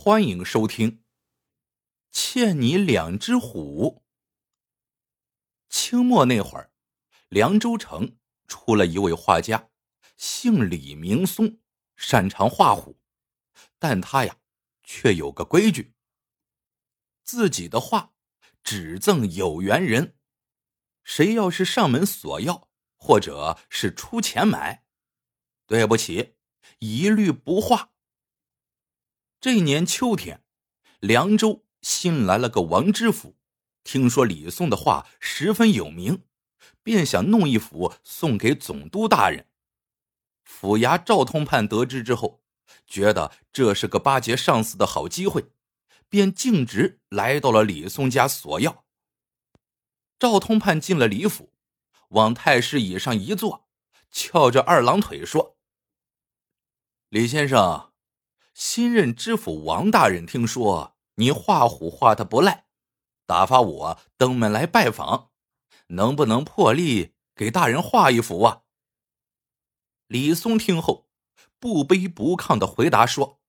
欢迎收听《欠你两只虎》。清末那会儿，凉州城出了一位画家，姓李名松，擅长画虎，但他呀，却有个规矩：自己的画只赠有缘人，谁要是上门索要，或者是出钱买，对不起，一律不画。这年秋天，凉州新来了个王知府，听说李松的画十分有名，便想弄一幅送给总督大人。府衙赵通判得知之后，觉得这是个巴结上司的好机会，便径直来到了李松家索要。赵通判进了李府，往太师椅上一坐，翘着二郎腿说：“李先生。”新任知府王大人听说你画虎画的不赖，打发我登门来拜访，能不能破例给大人画一幅啊？李松听后，不卑不亢的回答说：“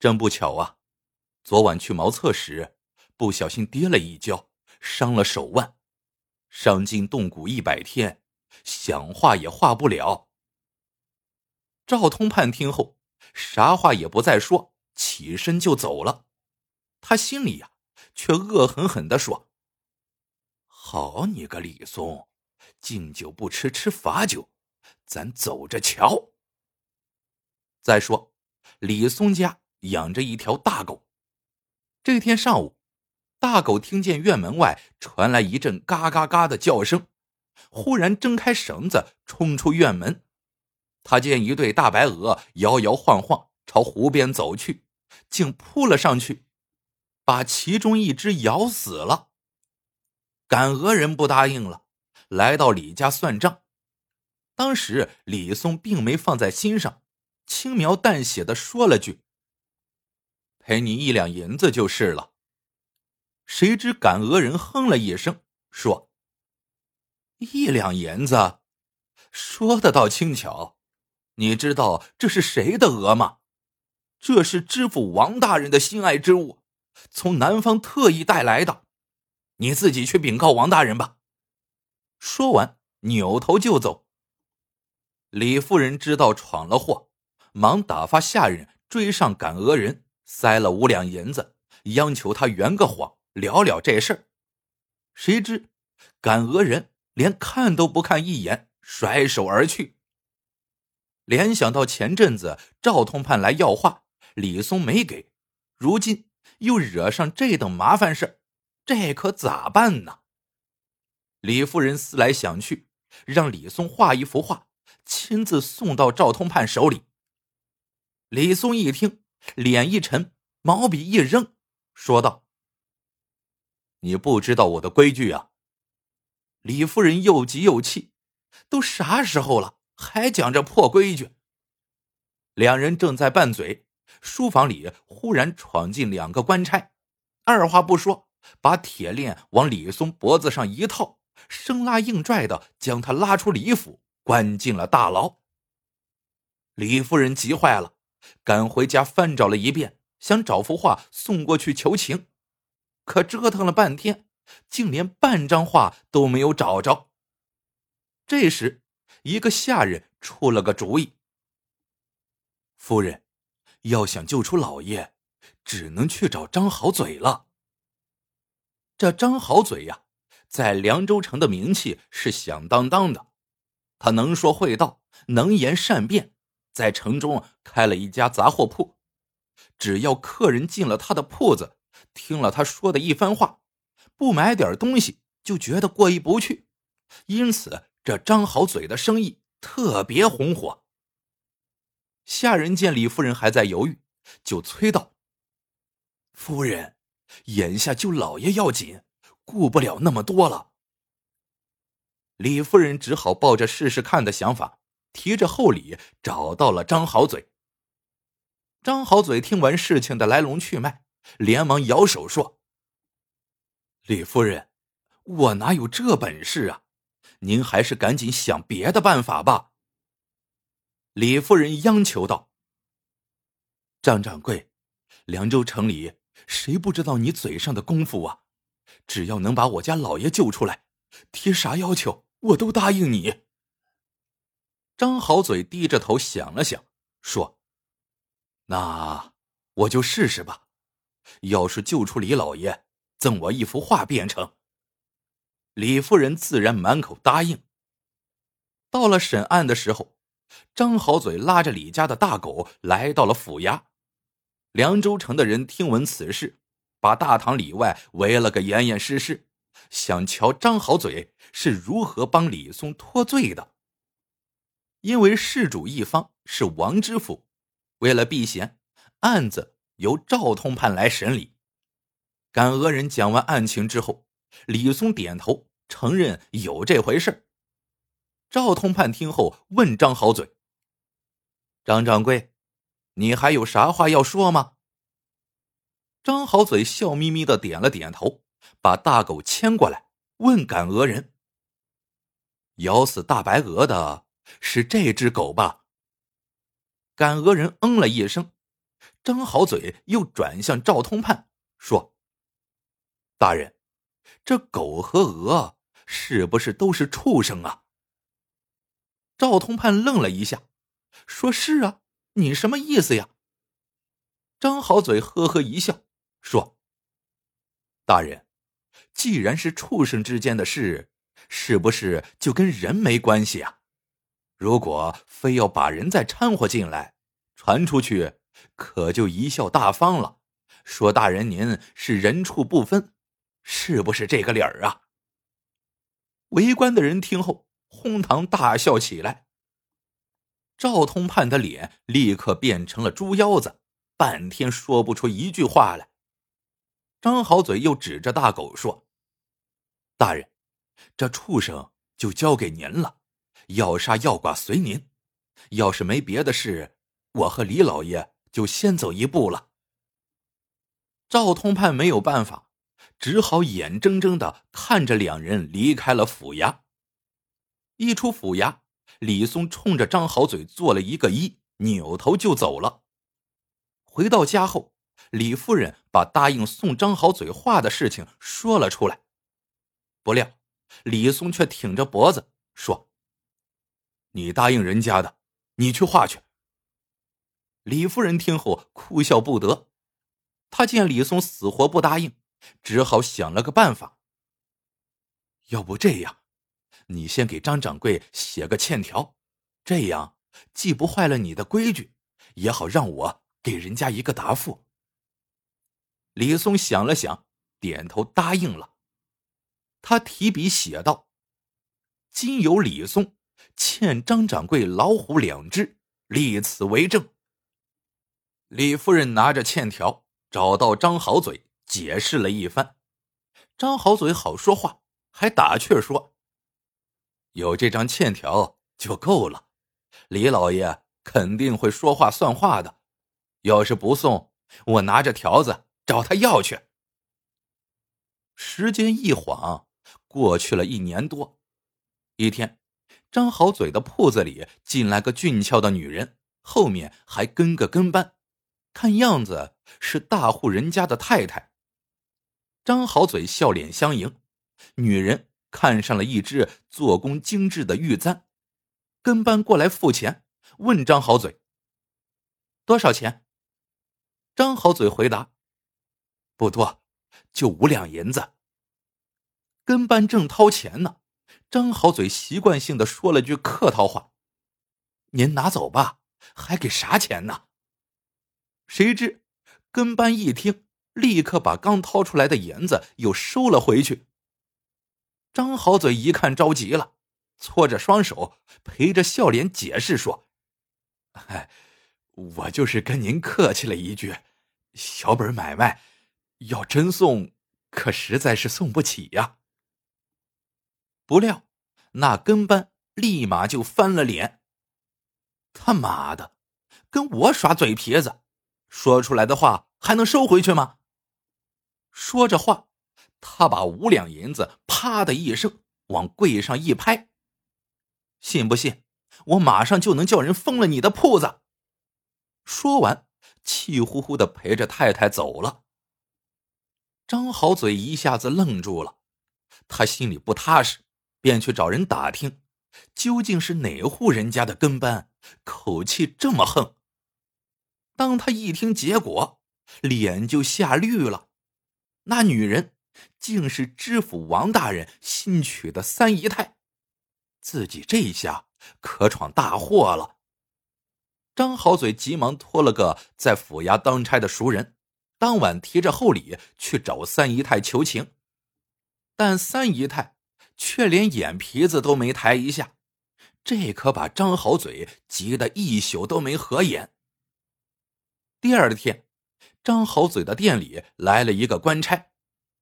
真不巧啊，昨晚去茅厕时，不小心跌了一跤，伤了手腕，伤筋动骨一百天，想画也画不了。”赵通判听后。啥话也不再说，起身就走了。他心里呀，却恶狠狠的说：“好你个李松，敬酒不吃吃罚酒，咱走着瞧。”再说，李松家养着一条大狗。这天上午，大狗听见院门外传来一阵嘎嘎嘎的叫声，忽然挣开绳子，冲出院门。他见一对大白鹅摇摇晃晃朝湖边走去，竟扑了上去，把其中一只咬死了。赶鹅人不答应了，来到李家算账。当时李松并没放在心上，轻描淡写的说了句：“赔你一两银子就是了。”谁知赶鹅人哼了一声，说：“一两银子，说的倒轻巧。”你知道这是谁的鹅吗？这是知府王大人的心爱之物，从南方特意带来的。你自己去禀告王大人吧。说完，扭头就走。李夫人知道闯了祸，忙打发下人追上赶鹅人，塞了五两银子，央求他圆个谎，了了这事儿。谁知赶鹅人连看都不看一眼，甩手而去。联想到前阵子赵通判来要画，李松没给，如今又惹上这等麻烦事这可咋办呢？李夫人思来想去，让李松画一幅画，亲自送到赵通判手里。李松一听，脸一沉，毛笔一扔，说道：“你不知道我的规矩啊！”李夫人又急又气，都啥时候了？还讲这破规矩。两人正在拌嘴，书房里忽然闯进两个官差，二话不说，把铁链往李松脖子上一套，生拉硬拽的将他拉出李府，关进了大牢。李夫人急坏了，赶回家翻找了一遍，想找幅画送过去求情，可折腾了半天，竟连半张画都没有找着。这时。一个下人出了个主意：“夫人，要想救出老爷，只能去找张好嘴了。这张好嘴呀，在凉州城的名气是响当当的。他能说会道，能言善辩，在城中开了一家杂货铺。只要客人进了他的铺子，听了他说的一番话，不买点东西就觉得过意不去，因此。”这张好嘴的生意特别红火。下人见李夫人还在犹豫，就催道：“夫人，眼下救老爷要紧，顾不了那么多了。”李夫人只好抱着试试看的想法，提着厚礼找到了张好嘴。张好嘴听完事情的来龙去脉，连忙摇手说：“李夫人，我哪有这本事啊？”您还是赶紧想别的办法吧。”李夫人央求道。“张掌柜，凉州城里谁不知道你嘴上的功夫啊？只要能把我家老爷救出来，提啥要求我都答应你。”张好嘴低着头想了想，说：“那我就试试吧。要是救出李老爷，赠我一幅画便成。”李夫人自然满口答应。到了审案的时候，张好嘴拉着李家的大狗来到了府衙。凉州城的人听闻此事，把大堂里外围了个严严实实，想瞧张好嘴是如何帮李松脱罪的。因为事主一方是王知府，为了避嫌，案子由赵通判来审理。赶鹅人讲完案情之后，李松点头承认有这回事。赵通判听后问张好嘴：“张掌柜，你还有啥话要说吗？”张好嘴笑眯眯的点了点头，把大狗牵过来，问赶鹅人：“咬死大白鹅的？”是这只狗吧？赶鹅人嗯了一声，张好嘴又转向赵通判说：“大人，这狗和鹅是不是都是畜生啊？”赵通判愣了一下，说：“是啊，你什么意思呀？”张好嘴呵呵一笑，说：“大人，既然是畜生之间的事，是不是就跟人没关系啊？”如果非要把人再掺和进来，传出去，可就贻笑大方了。说大人您是人畜不分，是不是这个理儿啊？围观的人听后哄堂大笑起来。赵通判的脸立刻变成了猪腰子，半天说不出一句话来。张好嘴又指着大狗说：“大人，这畜生就交给您了。”要杀要剐随您，要是没别的事，我和李老爷就先走一步了。赵通判没有办法，只好眼睁睁的看着两人离开了府衙。一出府衙，李松冲着张好嘴做了一个揖，扭头就走了。回到家后，李夫人把答应送张好嘴画的事情说了出来，不料李松却挺着脖子说。你答应人家的，你去画去。李夫人听后哭笑不得，她见李松死活不答应，只好想了个办法。要不这样，你先给张掌柜写个欠条，这样既不坏了你的规矩，也好让我给人家一个答复。李松想了想，点头答应了。他提笔写道：“今有李松。”欠张掌柜老虎两只，立此为证。李夫人拿着欠条找到张好嘴，解释了一番。张好嘴好说话，还打趣说：“有这张欠条就够了，李老爷肯定会说话算话的。要是不送，我拿着条子找他要去。”时间一晃过去了一年多，一天。张好嘴的铺子里进来个俊俏的女人，后面还跟个跟班，看样子是大户人家的太太。张好嘴笑脸相迎，女人看上了一只做工精致的玉簪，跟班过来付钱，问张好嘴：“多少钱？”张好嘴回答：“不多，就五两银子。”跟班正掏钱呢。张好嘴习惯性的说了句客套话：“您拿走吧，还给啥钱呢？”谁知跟班一听，立刻把刚掏出来的银子又收了回去。张好嘴一看着急了，搓着双手，陪着笑脸解释说：“哎，我就是跟您客气了一句，小本买卖，要真送，可实在是送不起呀。”不料，那跟班立马就翻了脸。他妈的，跟我耍嘴皮子，说出来的话还能收回去吗？说着话，他把五两银子啪的一声往柜上一拍。信不信，我马上就能叫人封了你的铺子？说完，气呼呼的陪着太太走了。张好嘴一下子愣住了，他心里不踏实，便去找人打听，究竟是哪户人家的跟班，口气这么横。当他一听结果，脸就吓绿了，那女人竟是知府王大人新娶的三姨太，自己这一下可闯大祸了。张好嘴急忙托了个在府衙当差的熟人，当晚提着厚礼去找三姨太求情，但三姨太却连眼皮子都没抬一下，这可把张好嘴急得一宿都没合眼。第二天，张好嘴的店里来了一个官差，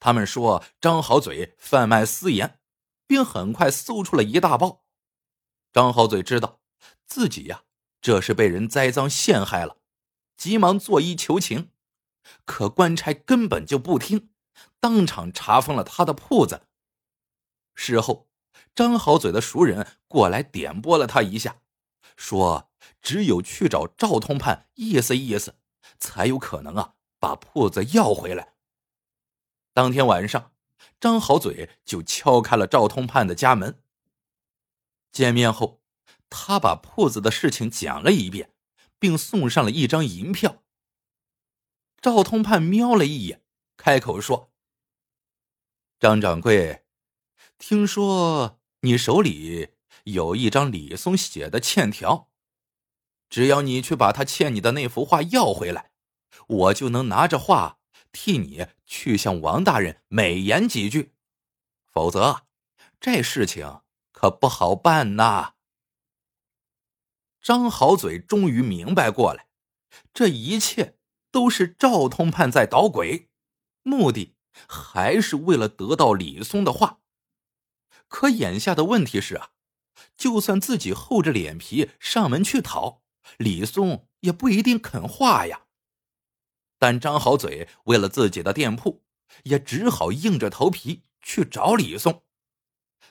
他们说张好嘴贩卖私盐，并很快搜出了一大包。张好嘴知道自己呀。这是被人栽赃陷害了，急忙作揖求情，可官差根本就不听，当场查封了他的铺子。事后，张好嘴的熟人过来点拨了他一下，说只有去找赵通判意思意思，才有可能啊把铺子要回来。当天晚上，张好嘴就敲开了赵通判的家门。见面后。他把铺子的事情讲了一遍，并送上了一张银票。赵通判瞄了一眼，开口说：“张掌柜，听说你手里有一张李松写的欠条，只要你去把他欠你的那幅画要回来，我就能拿着画替你去向王大人美言几句。否则，这事情可不好办呐。”张好嘴终于明白过来，这一切都是赵通判在捣鬼，目的还是为了得到李松的话。可眼下的问题是啊，就算自己厚着脸皮上门去讨，李松也不一定肯画呀。但张好嘴为了自己的店铺，也只好硬着头皮去找李松。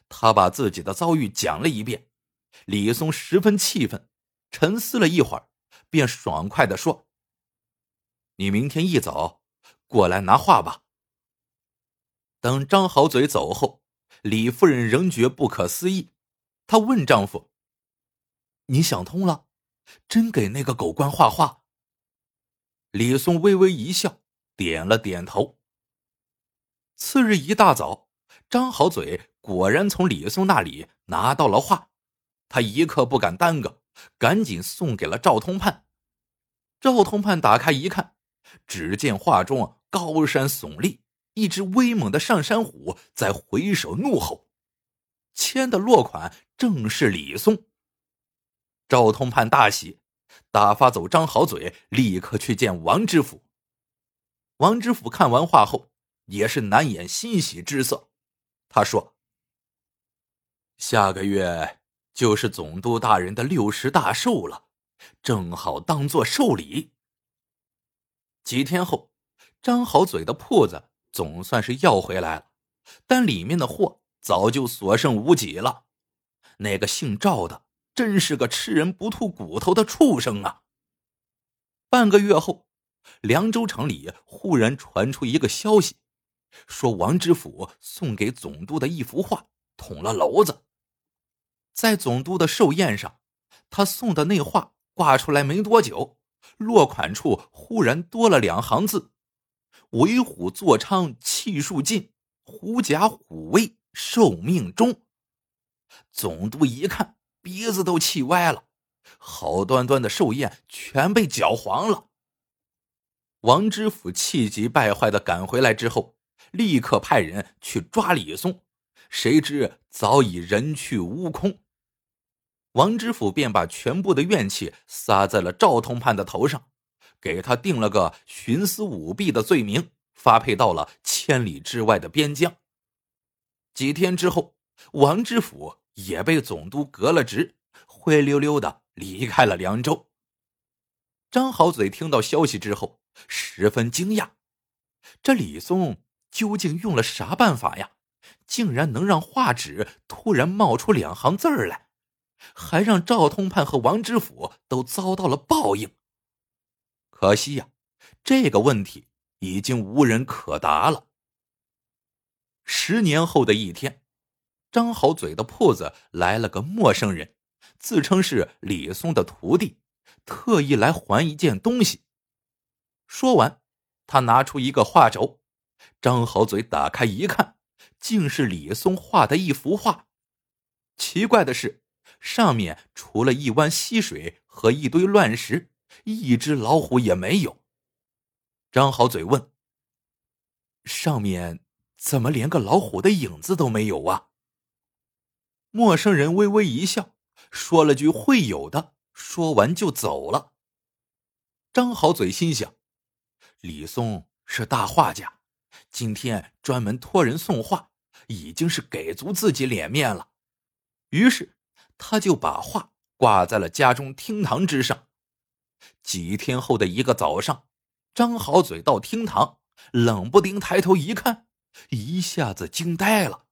他把自己的遭遇讲了一遍，李松十分气愤。沉思了一会儿，便爽快的说：“你明天一早过来拿画吧。”等张好嘴走后，李夫人仍觉不可思议。她问丈夫：“你想通了，真给那个狗官画画？”李松微微一笑，点了点头。次日一大早，张好嘴果然从李松那里拿到了画，他一刻不敢耽搁。赶紧送给了赵通判。赵通判打开一看，只见画中高山耸立，一只威猛的上山虎在回首怒吼，签的落款正是李松。赵通判大喜，打发走张好嘴，立刻去见王知府。王知府看完画后，也是难掩欣喜之色。他说：“下个月。”就是总督大人的六十大寿了，正好当做寿礼。几天后，张好嘴的铺子总算是要回来了，但里面的货早就所剩无几了。那个姓赵的真是个吃人不吐骨头的畜生啊！半个月后，凉州城里忽然传出一个消息，说王知府送给总督的一幅画捅了娄子。在总督的寿宴上，他送的那画挂出来没多久，落款处忽然多了两行字：“为虎作伥气数尽，狐假虎威寿命终。”总督一看，鼻子都气歪了，好端端的寿宴全被搅黄了。王知府气急败坏的赶回来之后，立刻派人去抓李松，谁知早已人去屋空。王知府便把全部的怨气撒在了赵通判的头上，给他定了个徇私舞弊的罪名，发配到了千里之外的边疆。几天之后，王知府也被总督革了职，灰溜溜的离开了凉州。张好嘴听到消息之后，十分惊讶：这李松究竟用了啥办法呀？竟然能让画纸突然冒出两行字儿来？还让赵通判和王知府都遭到了报应。可惜呀，这个问题已经无人可答了。十年后的一天，张好嘴的铺子来了个陌生人，自称是李松的徒弟，特意来还一件东西。说完，他拿出一个画轴，张好嘴打开一看，竟是李松画的一幅画。奇怪的是，上面除了一湾溪水和一堆乱石，一只老虎也没有。张好嘴问：“上面怎么连个老虎的影子都没有啊？”陌生人微微一笑，说了句“会有的”，说完就走了。张好嘴心想。李松是大画家，今天专门托人送画，已经是给足自己脸面了。于是，他就把画挂在了家中厅堂之上。几天后的一个早上，张好嘴到厅堂，冷不丁抬头一看，一下子惊呆了。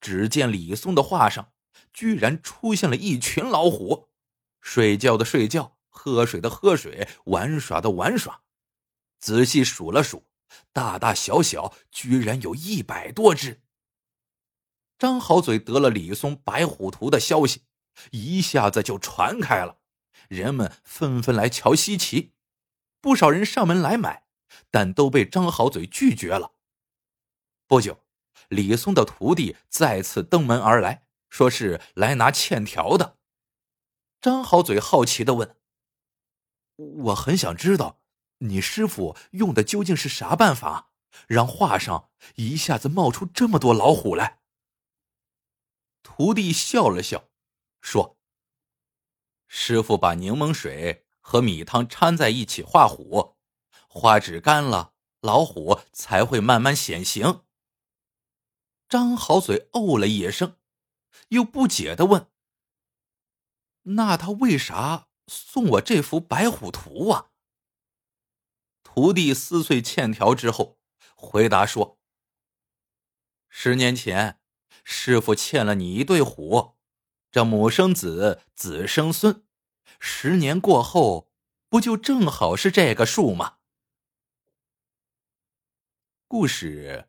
只见李松的画上，居然出现了一群老虎，睡觉的睡觉，喝水的喝水，玩耍的玩耍。仔细数了数，大大小小居然有一百多只。张好嘴得了李松《白虎图》的消息，一下子就传开了，人们纷纷来瞧稀奇，不少人上门来买，但都被张好嘴拒绝了。不久，李松的徒弟再次登门而来，说是来拿欠条的。张好嘴好奇的问：“我很想知道。”你师傅用的究竟是啥办法，让画上一下子冒出这么多老虎来？徒弟笑了笑，说：“师傅把柠檬水和米汤掺在一起画虎，画纸干了，老虎才会慢慢显形。”张好嘴哦了一声，又不解的问：“那他为啥送我这幅白虎图啊？”徒弟撕碎欠条之后，回答说：“十年前，师傅欠了你一对虎，这母生子，子生孙，十年过后，不就正好是这个数吗？”故事